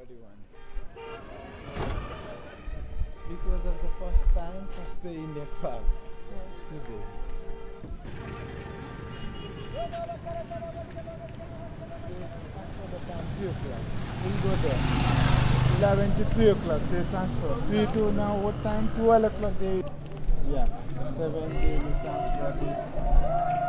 Nobody won. Because of the first time, first day in Nepal. It's today. Transfer the time 3 o'clock. Go there. 11 to 3 o'clock they transfer. 3 to now what time? 12 o'clock they. Yeah. 7 they will transfer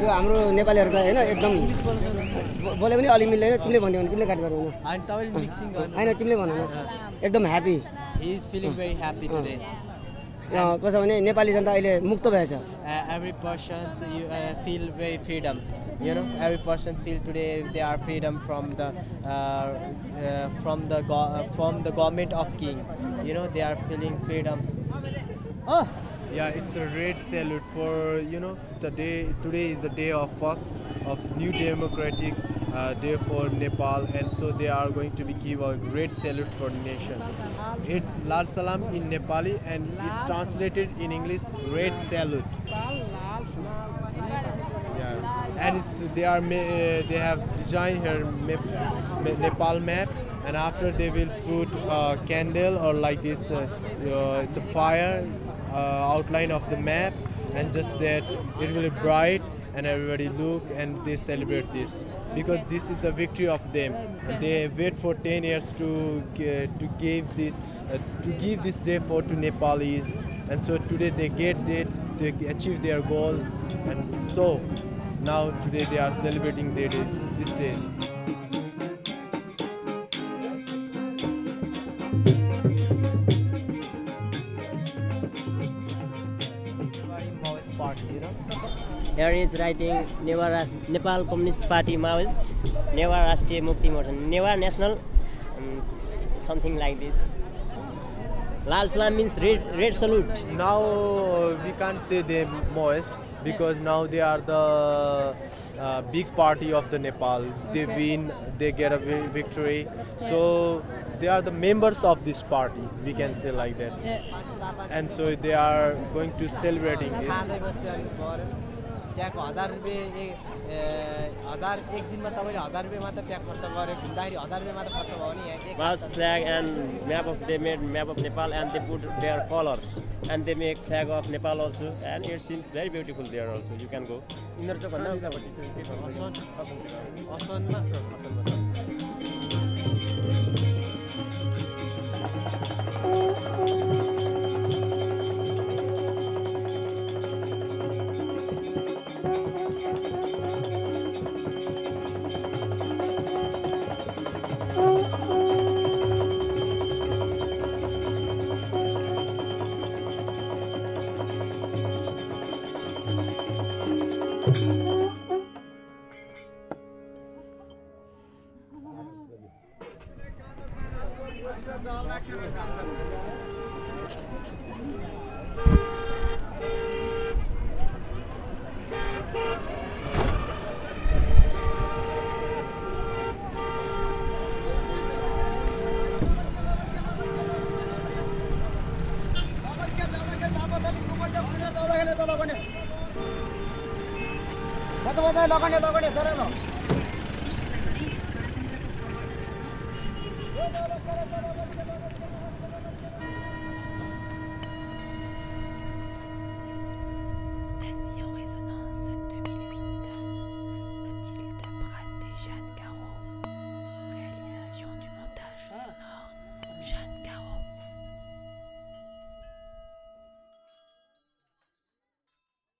यो हाम्रो नेपालीहरूको होइन एकदम बोले पनि अलि मिल्दैन तिमीले भन्यो भने तिमीले काट गरेर होइन होइन तिमीले भन एकदम ह्याप्पी कसो भने नेपाली जनता अहिले मुक्त भएछ। Every person feel very freedom you know every person feel today they are freedom from the from the from the government of king you know they are feeling freedom Yeah, it's a red salute for you know the day. Today is the day of first of new democratic uh, day for Nepal, and so they are going to be give a great salute for nation. It's Lal Salam in Nepali, and it's translated in English red salute. And it's they are uh, they have designed here map, ma- Nepal map, and after they will put a candle or like this, uh, uh, it's a fire uh, outline of the map, and just that it will be bright, and everybody look and they celebrate this. Because this is the victory of them. They wait for 10 years to g- to give this uh, to give this day for to Nepalese, and so today they get they, they achieve their goal, and so now today they are celebrating their days, these days. Maoist party you know Here is writing Newa Nepal Communist Party Maoist, Newa Rashtriya Mukti Morcha, Newa National, um, something like this. Lal Salam means red, red salute. Now uh, we can't say they Maoist because now they are the uh, big party of the Nepal. They win, they get a vi- victory. So they are the members of this party. We can say like that. And so they are going to celebrating this. त्यहाँको हजार रुपियाँ हजार एक दिनमा तपाईँले हजार रुपियाँ मात्र त्यहाँ खर्च गऱ्यो घुम्दाखेरि हजार रुपियाँ मात्र खर्च भयो नि यहाँ flag and map of they made map of Nepal and they put their colours and they make flag of Nepal also and it seems very beautiful there also you can go यिनीहरू चाहिँ भन्दा असनमा। 怎么在老哥里老哥里出来了？